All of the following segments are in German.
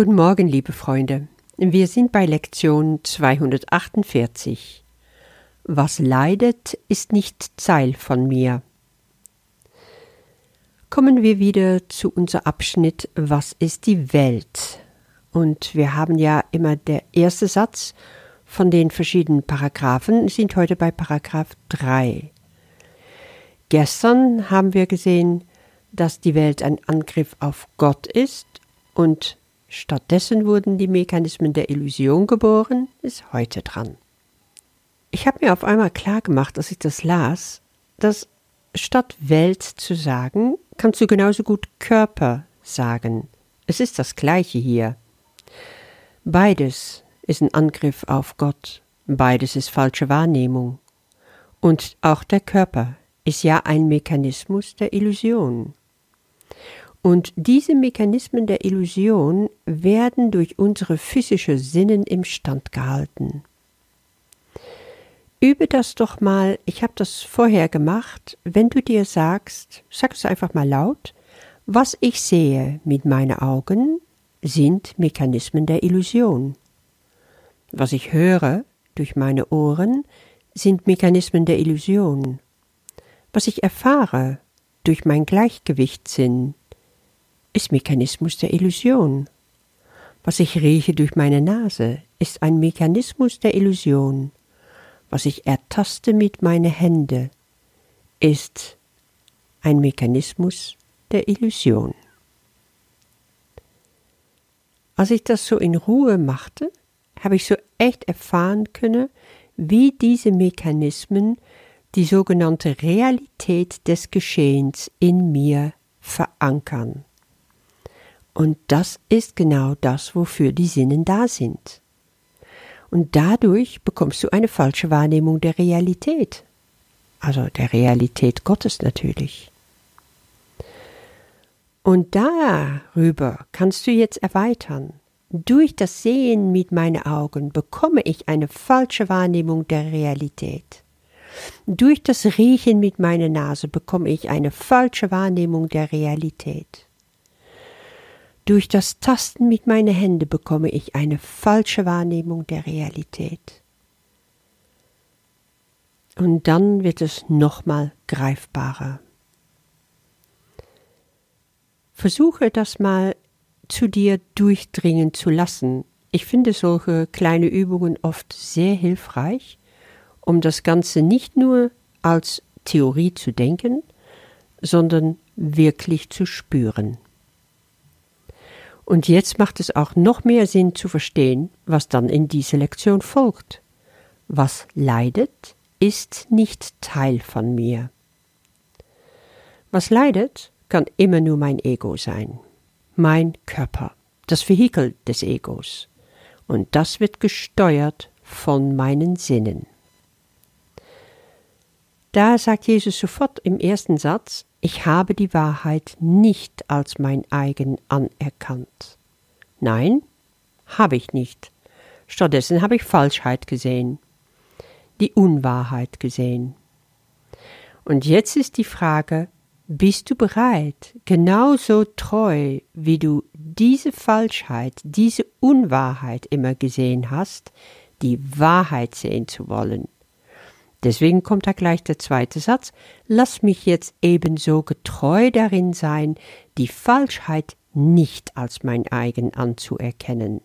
Guten Morgen, liebe Freunde. Wir sind bei Lektion 248. Was leidet, ist nicht Teil von mir. Kommen wir wieder zu unserem Abschnitt Was ist die Welt? Und wir haben ja immer der erste Satz von den verschiedenen Paragraphen, sind heute bei Paragraph 3. Gestern haben wir gesehen, dass die Welt ein Angriff auf Gott ist und stattdessen wurden die Mechanismen der Illusion geboren, ist heute dran. Ich habe mir auf einmal klar gemacht, als ich das las, dass statt Welt zu sagen, kannst du genauso gut Körper sagen. Es ist das gleiche hier. Beides ist ein Angriff auf Gott, beides ist falsche Wahrnehmung. Und auch der Körper ist ja ein Mechanismus der Illusion. Und diese Mechanismen der Illusion werden durch unsere physische Sinnen im Stand gehalten. Übe das doch mal, ich habe das vorher gemacht, wenn du dir sagst, sag es einfach mal laut, was ich sehe mit meinen Augen sind Mechanismen der Illusion. Was ich höre durch meine Ohren sind Mechanismen der Illusion. Was ich erfahre durch mein Gleichgewichtssinn ist Mechanismus der Illusion. Was ich rieche durch meine Nase, ist ein Mechanismus der Illusion. Was ich ertaste mit meinen Händen, ist ein Mechanismus der Illusion. Als ich das so in Ruhe machte, habe ich so echt erfahren können, wie diese Mechanismen die sogenannte Realität des Geschehens in mir verankern. Und das ist genau das, wofür die Sinnen da sind. Und dadurch bekommst du eine falsche Wahrnehmung der Realität. Also der Realität Gottes natürlich. Und darüber kannst du jetzt erweitern. Durch das Sehen mit meinen Augen bekomme ich eine falsche Wahrnehmung der Realität. Durch das Riechen mit meiner Nase bekomme ich eine falsche Wahrnehmung der Realität. Durch das Tasten mit meinen Händen bekomme ich eine falsche Wahrnehmung der Realität. Und dann wird es nochmal greifbarer. Versuche das mal zu dir durchdringen zu lassen. Ich finde solche kleine Übungen oft sehr hilfreich, um das Ganze nicht nur als Theorie zu denken, sondern wirklich zu spüren. Und jetzt macht es auch noch mehr Sinn zu verstehen, was dann in dieser Lektion folgt. Was leidet, ist nicht Teil von mir. Was leidet, kann immer nur mein Ego sein, mein Körper, das Vehikel des Egos. Und das wird gesteuert von meinen Sinnen. Da sagt Jesus sofort im ersten Satz, ich habe die Wahrheit nicht als mein eigen anerkannt. Nein, habe ich nicht. Stattdessen habe ich Falschheit gesehen, die Unwahrheit gesehen. Und jetzt ist die Frage, bist du bereit, genauso treu, wie du diese Falschheit, diese Unwahrheit immer gesehen hast, die Wahrheit sehen zu wollen? Deswegen kommt da gleich der zweite Satz, lass mich jetzt ebenso getreu darin sein, die Falschheit nicht als mein eigen anzuerkennen.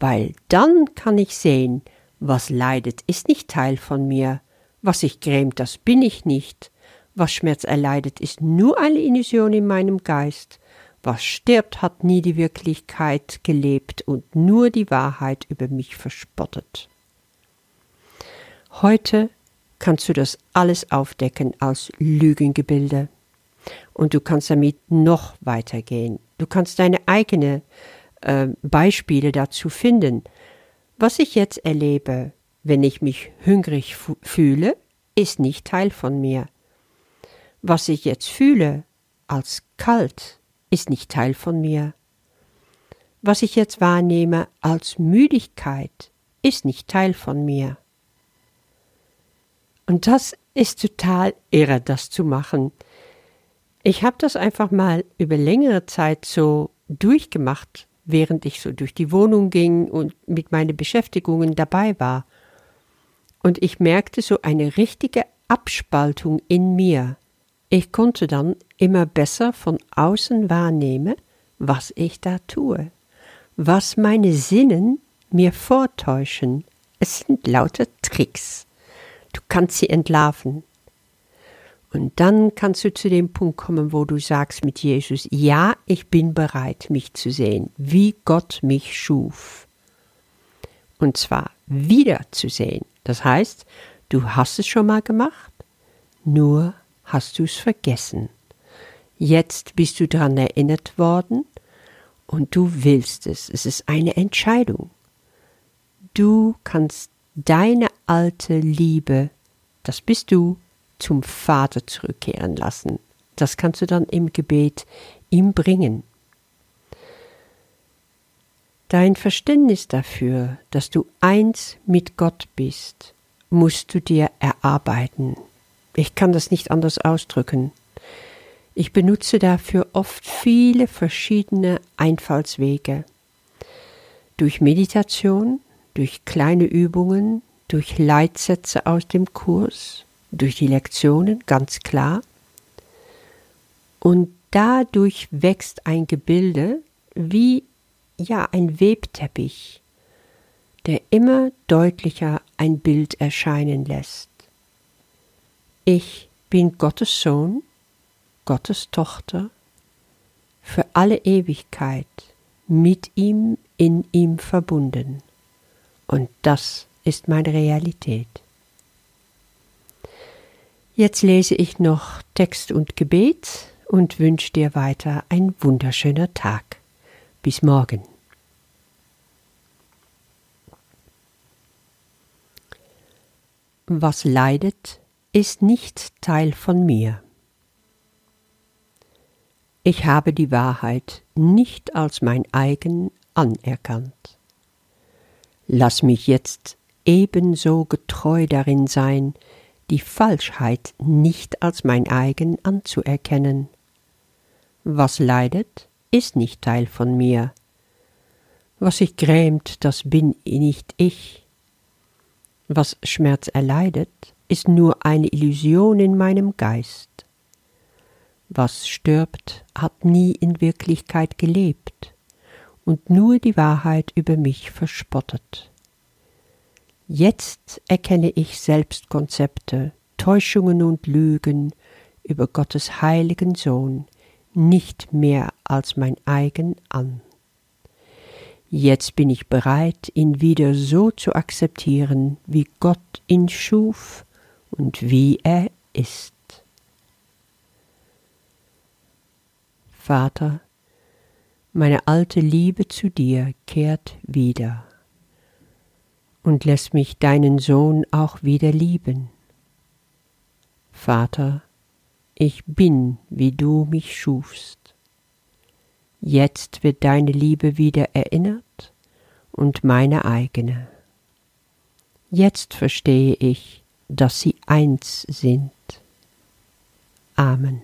Weil dann kann ich sehen, was leidet, ist nicht Teil von mir, was sich grämt, das bin ich nicht, was Schmerz erleidet, ist nur eine Illusion in meinem Geist, was stirbt, hat nie die Wirklichkeit gelebt und nur die Wahrheit über mich verspottet. Heute kannst du das alles aufdecken als Lügengebilde. Und du kannst damit noch weitergehen. Du kannst deine eigenen äh, Beispiele dazu finden. Was ich jetzt erlebe, wenn ich mich hungrig fühle, ist nicht Teil von mir. Was ich jetzt fühle als kalt, ist nicht Teil von mir. Was ich jetzt wahrnehme als Müdigkeit, ist nicht Teil von mir. Und das ist total irre, das zu machen. Ich habe das einfach mal über längere Zeit so durchgemacht während ich so durch die Wohnung ging und mit meinen Beschäftigungen dabei war. Und ich merkte so eine richtige Abspaltung in mir. Ich konnte dann immer besser von außen wahrnehmen, was ich da tue, was meine Sinnen mir vortäuschen. Es sind lauter Tricks. Du kannst sie entlarven. Und dann kannst du zu dem Punkt kommen, wo du sagst mit Jesus, ja, ich bin bereit, mich zu sehen, wie Gott mich schuf. Und zwar wieder zu sehen. Das heißt, du hast es schon mal gemacht, nur hast du es vergessen. Jetzt bist du daran erinnert worden und du willst es. Es ist eine Entscheidung. Du kannst deine alte Liebe, das bist du, zum Vater zurückkehren lassen. Das kannst du dann im Gebet ihm bringen. Dein Verständnis dafür, dass du eins mit Gott bist, musst du dir erarbeiten. Ich kann das nicht anders ausdrücken. Ich benutze dafür oft viele verschiedene Einfallswege. Durch Meditation, durch kleine Übungen, durch Leitsätze aus dem Kurs, durch die Lektionen, ganz klar. Und dadurch wächst ein Gebilde wie ja ein Webteppich, der immer deutlicher ein Bild erscheinen lässt. Ich bin Gottes Sohn, Gottes Tochter, für alle Ewigkeit mit ihm in ihm verbunden. Und das ist meine Realität. Jetzt lese ich noch Text und Gebet und wünsche dir weiter ein wunderschöner Tag. Bis morgen. Was leidet, ist nicht Teil von mir. Ich habe die Wahrheit nicht als mein eigen anerkannt. Lass mich jetzt ebenso getreu darin sein, die Falschheit nicht als mein eigen anzuerkennen. Was leidet, ist nicht Teil von mir. Was sich grämt, das bin nicht ich. Was Schmerz erleidet, ist nur eine Illusion in meinem Geist. Was stirbt, hat nie in Wirklichkeit gelebt und nur die Wahrheit über mich verspottet. Jetzt erkenne ich Selbstkonzepte, Täuschungen und Lügen über Gottes heiligen Sohn nicht mehr als mein eigen an. Jetzt bin ich bereit, ihn wieder so zu akzeptieren, wie Gott ihn schuf und wie er ist. Vater, meine alte Liebe zu dir kehrt wieder und lässt mich deinen Sohn auch wieder lieben. Vater, ich bin, wie du mich schufst. Jetzt wird deine Liebe wieder erinnert und meine eigene. Jetzt verstehe ich, dass sie eins sind. Amen.